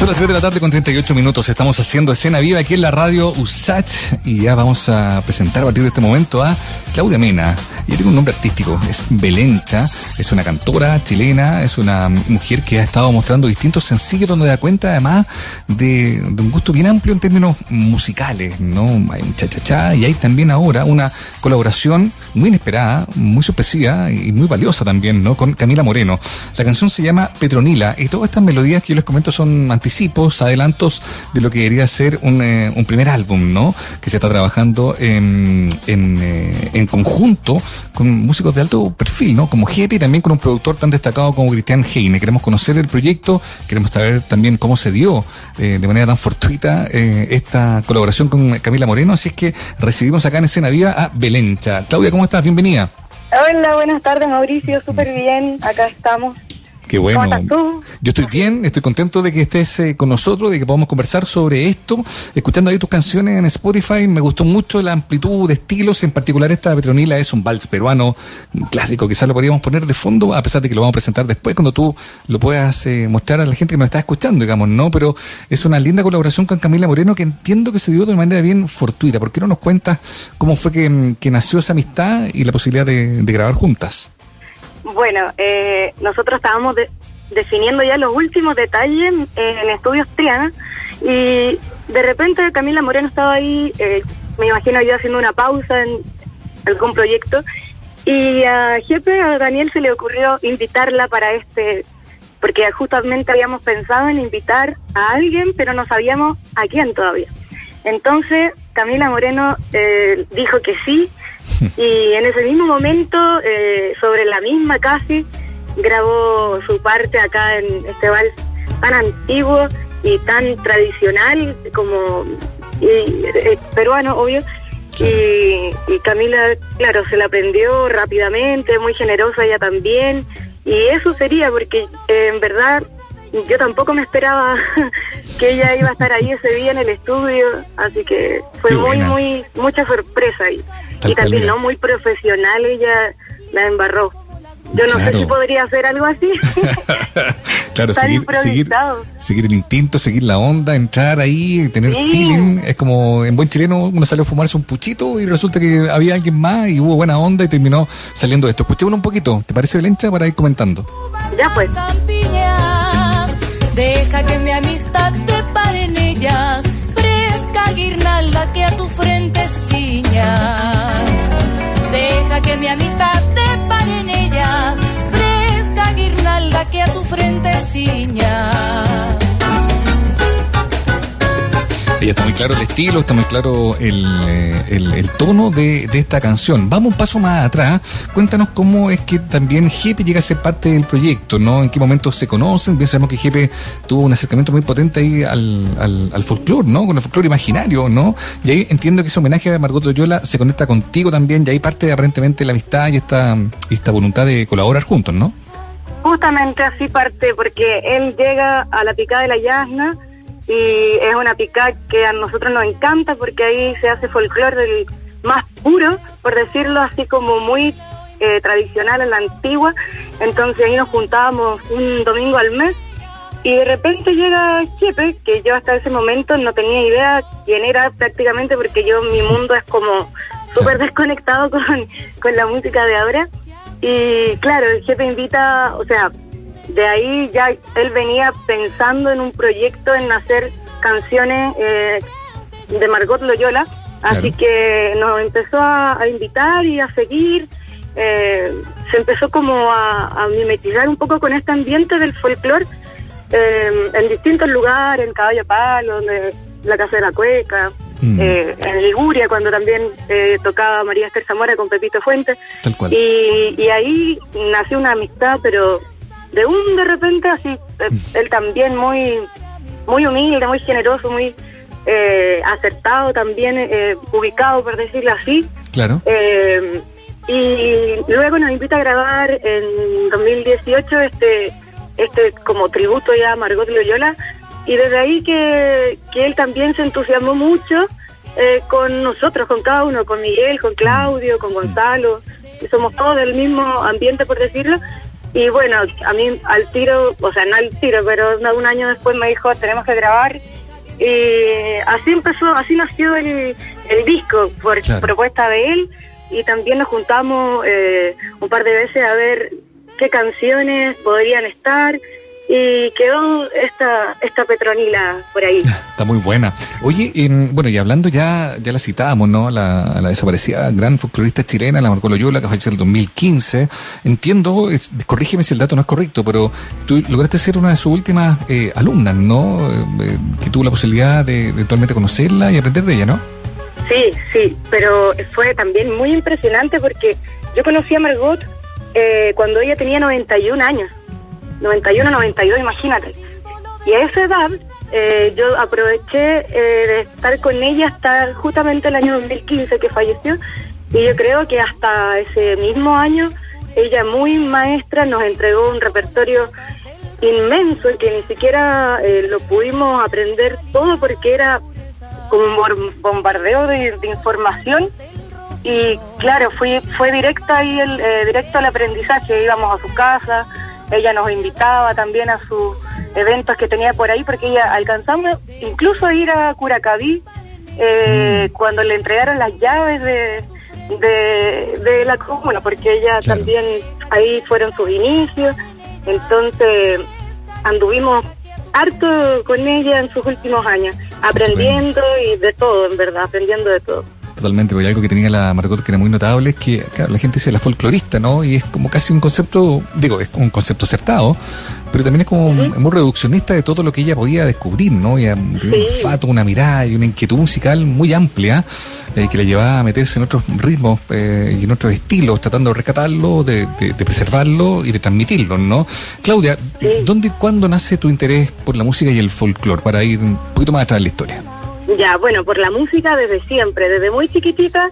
Son las 3 de la tarde con 38 minutos. Estamos haciendo escena viva aquí en la radio USACH y ya vamos a presentar a partir de este momento a Claudia Mena. Ella tiene un nombre artístico, es Belencha, es una cantora chilena, es una mujer que ha estado mostrando distintos sencillos donde da cuenta además de, un gusto bien amplio en términos musicales, ¿no? Hay un cha-cha-cha y hay también ahora una colaboración muy inesperada, muy sorpresiva y muy valiosa también, ¿no? Con Camila Moreno. La canción se llama Petronila y todas estas melodías que yo les comento son anti adelantos de lo que debería ser un, eh, un primer álbum, ¿no? Que se está trabajando en, en, eh, en, conjunto con músicos de alto perfil, ¿no? Como Jepe y también con un productor tan destacado como Cristian Heine. Queremos conocer el proyecto, queremos saber también cómo se dio eh, de manera tan fortuita esta colaboración con Camila Moreno. Así es que recibimos acá en Escena Viva a Belencha. Claudia, ¿cómo estás? Bienvenida. Hola, buenas tardes Mauricio, súper bien, acá estamos. Qué bueno. Yo estoy bien, estoy contento de que estés eh, con nosotros, de que podamos conversar sobre esto. Escuchando ahí tus canciones en Spotify, me gustó mucho la amplitud de estilos, en particular esta Petronila es un vals peruano clásico, quizás lo podríamos poner de fondo, a pesar de que lo vamos a presentar después cuando tú lo puedas eh, mostrar a la gente que nos está escuchando, digamos, ¿no? Pero es una linda colaboración con Camila Moreno que entiendo que se dio de manera bien fortuita. ¿Por qué no nos cuentas cómo fue que, nació esa amistad y la posibilidad de grabar juntas? Bueno, eh, nosotros estábamos definiendo ya los últimos detalles en Estudios Triana y de repente Camila Moreno estaba ahí, eh, me imagino yo haciendo una pausa en algún proyecto y a Jepe, a Daniel se le ocurrió invitarla para este, porque justamente habíamos pensado en invitar a alguien, pero no sabíamos a quién todavía. Entonces Camila Moreno eh, dijo que sí y en ese mismo momento, eh, sobre la misma casi, grabó su parte acá en este vals tan antiguo y tan tradicional como eh, peruano, obvio. Y, Camila, claro, se la aprendió rápidamente, muy generosa ella también. Y eso sería, porque en verdad yo tampoco me esperaba que ella iba a estar ahí ese día en el estudio, así que fue muy, muy, mucha sorpresa ahí. y también, ¿no? Muy profesional, ella la embarró. Yo no sé si podría hacer algo así. claro, seguir, seguir, el instinto, seguir la onda, entrar ahí, tener feeling. Es como en buen chileno uno salió a fumarse un puchito y resulta que había alguien más y hubo buena onda y terminó saliendo esto. Escuchémoslo un poquito, ¿te parece, Belencha, para ir comentando? Ya pues. Deja que mi amistad te pare en ellas, fresca guirnalda que a tu frente ciña. Deja que mi amistad te pare en ellas, fresca guirnalda que a tu frente ciña. Ya está muy claro el estilo, está muy claro el, eh, el, tono de, de, esta canción. Vamos un paso más atrás. Cuéntanos cómo es que también Jepe llega a ser parte del proyecto, ¿no? En qué momento se conocen. Bien sabemos que Jepe tuvo un acercamiento muy potente ahí al, al, al folclore, ¿no? Con el folclore imaginario, ¿no? Y ahí entiendo que ese homenaje a Margot Loyola se conecta contigo también y ahí parte aparentemente la amistad y esta, esta voluntad de colaborar juntos, ¿no? Justamente así parte, porque él llega a la picada de la Yasna y es una pica que a nosotros nos encanta porque ahí se hace folclore del más puro, por decirlo así como muy eh, tradicional en la antigua. Entonces ahí nos juntábamos un domingo al mes y de repente llega Chepe, que yo hasta ese momento no tenía idea quién era prácticamente porque yo mi mundo es como súper desconectado con, con la música de ahora. Y claro, el Chepe invita, o sea, de ahí ya él venía pensando en un proyecto en hacer canciones eh, de Margot Loyola, así que nos empezó a, invitar y a seguir. Eh, se empezó como a, mimetizar un poco con este ambiente del folclore eh, en distintos lugares, en Caballo Palo, en la Casa de la Cueca, mm. en Liguria, cuando también tocaba María Esther Zamora con Pepito Fuentes. Y, y ahí nació una amistad, pero de un de repente así, eh, mm. él también muy, muy humilde, muy generoso, muy eh, acertado también, eh, ubicado por decirlo así. Claro. y luego nos invita a grabar en 2018 este, este como tributo ya a Margot Loyola y desde ahí que, que él también se entusiasmó mucho con nosotros, con cada uno, con Miguel, con Claudio, con mm. Gonzalo, somos todos del mismo ambiente por decirlo, Y bueno, a mí al tiro, o sea, no al tiro, pero un año después me dijo, tenemos que grabar. Y así empezó, así nació el, el disco, por propuesta de él. Y también nos juntamos eh, un par de veces a ver qué canciones podrían estar y quedó esta esta Petronila por ahí. Está muy buena. Oye, bueno, y hablando ya, ya la citábamos, ¿no? La, la desaparecida gran folclorista chilena, la Marco Loyola, que falleció en el 2015. Entiendo, es, corrígeme si el dato no es correcto, pero tú lograste ser una de sus últimas eh, alumnas, ¿no? Eh, que tuvo la posibilidad de eventualmente conocerla y aprender de ella, ¿no? Sí, sí, pero fue también muy impresionante porque yo conocí a Margot eh, cuando ella tenía 91 años. 91, 92, imagínate. Y a esa edad eh, yo aproveché eh, de estar con ella hasta justamente el año 2015 que falleció. Y yo creo que hasta ese mismo año ella muy maestra nos entregó un repertorio inmenso que ni siquiera eh, lo pudimos aprender todo porque era como un bombardeo de, información. Y claro fui fue directa ahí el directo al aprendizaje. Íbamos a su casa ella nos invitaba también a sus eventos que tenía por ahí, porque ella alcanzamos incluso a ir a Curacaví eh, mm. cuando le entregaron las llaves de, de, la comuna, porque ella también ahí fueron sus inicios. Entonces anduvimos harto con ella en sus últimos años, aprendiendo y de todo, en verdad, aprendiendo de todo. Totalmente, porque algo que tenía la Margot que era muy notable es que, claro, la gente dice la folclorista, ¿no? Y es como casi un concepto, digo, es un concepto acertado, pero también es como muy reduccionista de todo lo que ella podía descubrir, ¿no? Y un fato, una mirada y una inquietud musical muy amplia eh, que le llevaba a meterse en otros ritmos eh, y en otros estilos, tratando de rescatarlo, de, preservarlo y de transmitirlo, ¿no? Claudia, ¿dónde y cuándo nace tu interés por la música y el folclore? Para ir un poquito más atrás de la historia. Ya, bueno, por la música desde siempre, desde muy chiquitita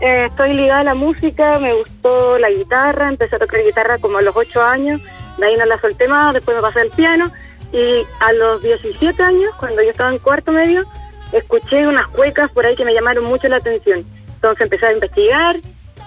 eh, estoy ligada a la música, me gustó la guitarra, empecé a tocar guitarra como a los 8 años, de ahí no la solté más, después me pasé al piano y a los 17 años, cuando yo estaba en cuarto medio, escuché unas cuecas por ahí que me llamaron mucho la atención. Entonces empecé a investigar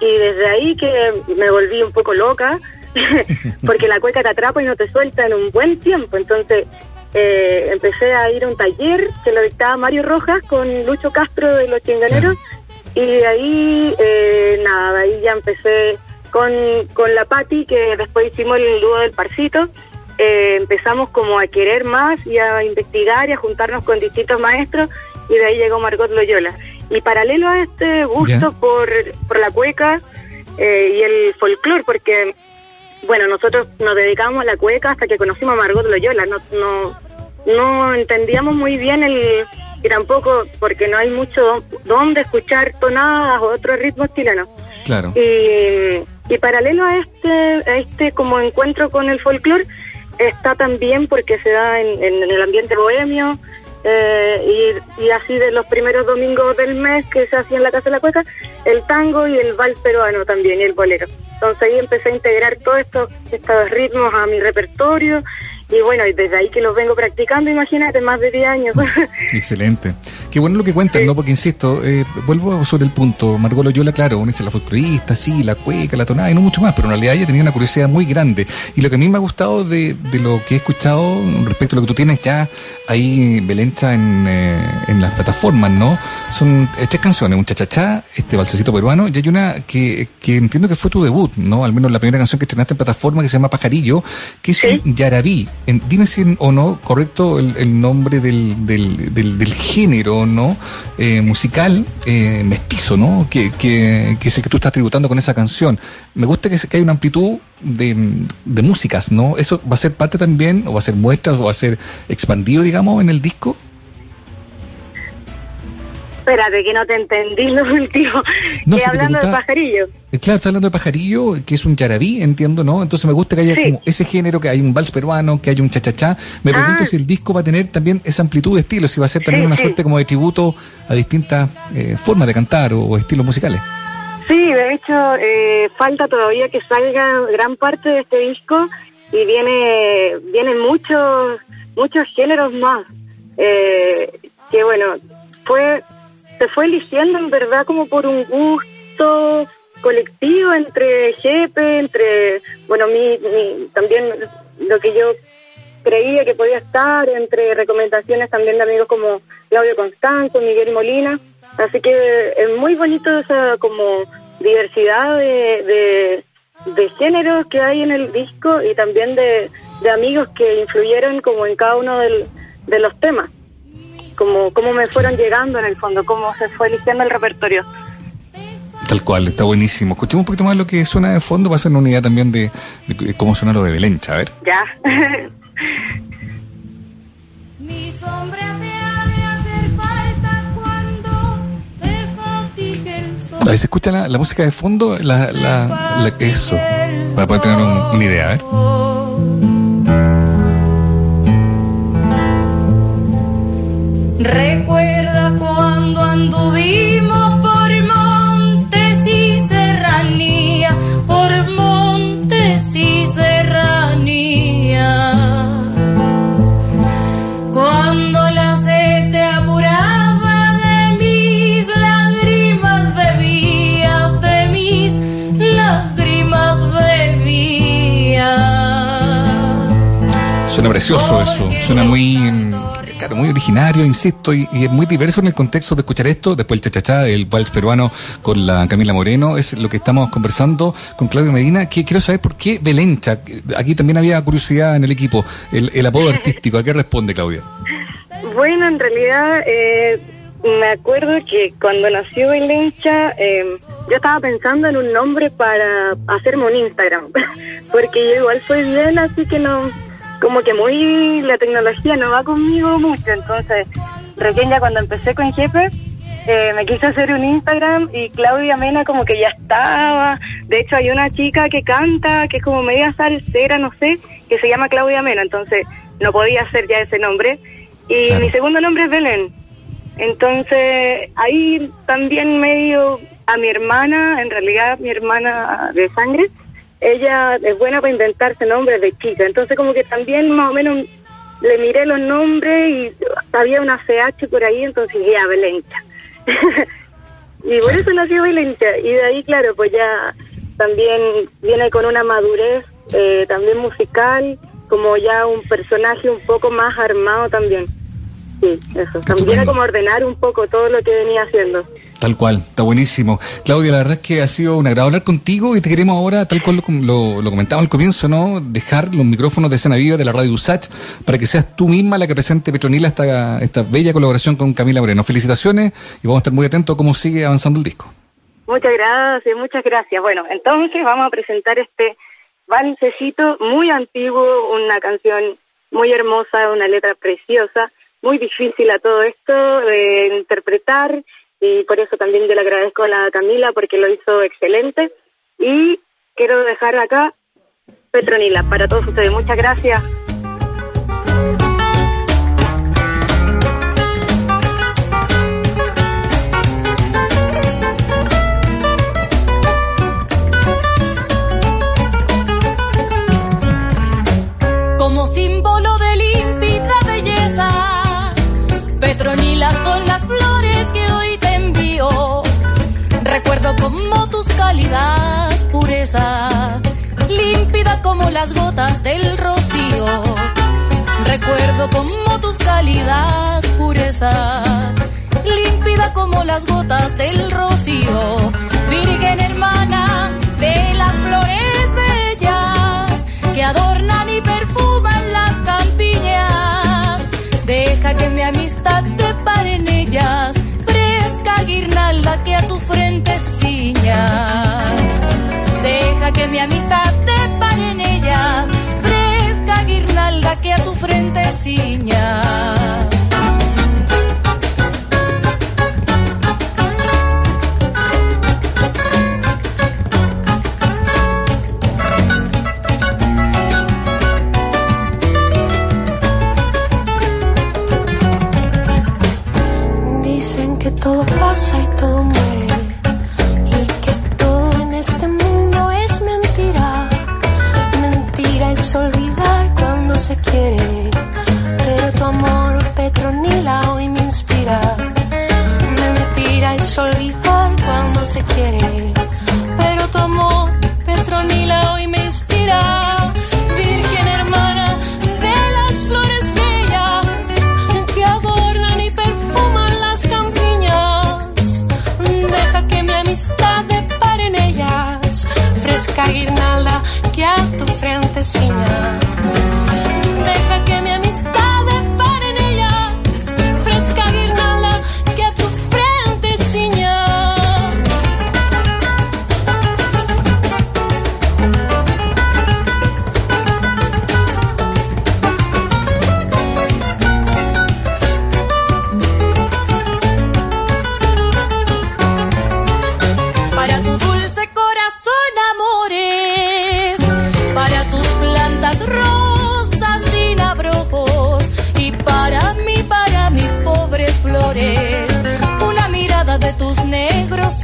y desde ahí que me volví un poco loca, porque la cueca te atrapa y no te suelta en un buen tiempo. Entonces eh, empecé a ir a un taller que lo dictaba Mario Rojas con Lucho Castro de Los Chinganeros y de ahí, eh, nada, ahí ya empecé con, con la Patti, que después hicimos el dúo del Parcito. Eh, empezamos como a querer más y a investigar y a juntarnos con distintos maestros y de ahí llegó Margot Loyola. Y paralelo a este gusto por, por la cueca y el folclore, porque bueno, nosotros nos dedicamos a la cueca hasta que conocimos a Margot Loyola. No, no, no entendíamos muy bien el y tampoco porque no hay mucho donde escuchar tonadas o otros ritmos chilenos. Claro. Y, y paralelo a este a este como encuentro con el folclore está también porque se da en, en, el ambiente bohemio eh, y, y, así de los primeros domingos del mes que se hacía en la Casa de la Cueca, el tango y el vals peruano también y el bolero. Entonces ahí empecé a integrar todos estos, estos ritmos a mi repertorio y bueno, desde ahí que los vengo practicando, imagínate, más de 10 años. Excelente. Qué bueno lo que cuentas, ¿no? Porque insisto, eh, vuelvo sobre el punto. Margot Loyola, claro, una la folclorista, sí, la cueca, la tonada y no mucho más, pero en realidad ella tenía una curiosidad muy grande. Y lo que a mí me ha gustado de, de lo que he escuchado respecto a lo que tú tienes ya ahí, Belencha, en, eh, en las plataformas, ¿no? Son tres canciones, un chachachá, este balsecito peruano, y hay una que, que entiendo que fue tu debut, ¿no? Al menos la primera canción que estrenaste en plataforma que se llama Pajarillo, que es un yarabí dime si o no correcto el, nombre del, del, del, género no eh, musical eh, mestizo, ¿no? Que, que, que, es el que tú estás tributando con esa canción. Me gusta que, que hay una amplitud de, de músicas, ¿no? ¿Eso va a ser parte también, o va a ser muestras, o va a ser expandido, digamos, en el disco? Espérate, que no te entendí lo último. No, que hablando de pajarillo. Eh, claro, está hablando de pajarillo, que es un yarabí, entiendo, ¿no? Entonces me gusta que haya como ese género, que hay un vals peruano, que haya un chachachá. Me pregunto ah. si el disco va a tener también esa amplitud de estilos, si va a ser también una suerte como de tributo a distintas eh, formas de cantar o, estilos musicales. Sí, de hecho, eh, falta todavía que salga gran parte de este disco y viene vienen muchos muchos géneros más. que bueno, fue se fue eligiendo en verdad como por un gusto colectivo entre Jepe, entre, bueno, mi, mi, también lo que yo creía que podía estar, entre recomendaciones también de amigos como Claudio Constanzo, Miguel Molina. Así que es muy bonito esa como diversidad de, de, géneros que hay en el disco y también de, de amigos que influyeron como en cada uno del, de los temas, como cómo me fueron llegando en el fondo, cómo se fue eligiendo el repertorio. Tal cual, está buenísimo. Escuchemos un poquito más lo que suena de fondo para hacer una unidad también de, cómo suena lo de Belencha, a ver. Ya. Mi sombra te ha de hacer falta cuando te fatigue el sol. Ahí se escucha la, la música de fondo, la, la, la, eso, para poder tener un, una idea, a ver. Recuerda cuando anduvimos por montes y serranía, por montes y serranía. Cuando la sed te apuraba de mis lágrimas bebías, de mis lágrimas bebías. Suena precioso eso, suena muy, muy originario, insisto, y, y es muy diverso en el contexto de escuchar esto. Después el chachachá, el vals peruano con la Camila Moreno, es lo que estamos conversando con Claudio Medina. Que quiero saber por qué Belencha. Aquí también había curiosidad en el equipo, el, apodo artístico. ¿A qué responde Claudia? Bueno, en realidad eh, me acuerdo que cuando nació Belencha, eh, yo estaba pensando en un nombre para hacerme un Instagram, porque yo igual soy bien, así que no, como que muy, la tecnología no va conmigo mucho, entonces recién ya cuando empecé con Jefe, eh, me quise hacer un Instagram y Claudia Mena como que ya estaba, de hecho hay una chica que canta, que es como media salsera, no sé, que se llama Claudia Mena, entonces no podía hacer ya ese nombre. Y Claro. mi segundo nombre es Belén. Entonces, ahí también medio a mi hermana, en realidad mi hermana de sangre, ella es buena para inventarse nombres de chica. Entonces, como que también más o menos le miré los nombres y había una CH por ahí, entonces dije, ya, Belencha. y por eso nació Belencha. Y de ahí, claro, pues ya también viene con una madurez eh, también musical, como ya un personaje un poco más armado también. Sí, eso. También era como ordenar un poco todo lo que venía haciendo. Tal cual, está buenísimo. Claudia, la verdad es que ha sido un agrado hablar contigo y te queremos ahora, tal cual lo, lo, comentaba al comienzo, ¿no? Dejar los micrófonos de escena viva de la radio USACH para que seas tú misma la que presente Petronila esta, esta bella colaboración con Camila Moreno. Felicitaciones y vamos a estar muy atentos a cómo sigue avanzando el disco. Muchas gracias, muchas gracias. Bueno, entonces vamos a presentar este valsecito muy antiguo, una canción muy hermosa, una letra preciosa, muy difícil a todo esto de interpretar y por eso también yo le agradezco a la Camila porque lo hizo excelente y quiero dejar acá Petronila para todos ustedes. Muchas gracias. Tus cálidas purezas, límpida como las gotas del rocío. Recuerdo como tus cálidas purezas, límpida como las gotas del rocío. Virgen hermana de las flores bellas que adornan y perfuman las campiñas. Deja que mi amistad te pare en ellas, que a tu frente ciña. Deja que mi amistad te pare en ellas, fresca guirnalda que a tu frente ciña. Que todo pasa y todo muere y que todo en este mundo es mentira. Mentira es olvidar cuando se quiere, pero tu amor Petronila hoy me inspira. Mentira es olvidar cuando se quiere, ciña. Deja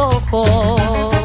ojos.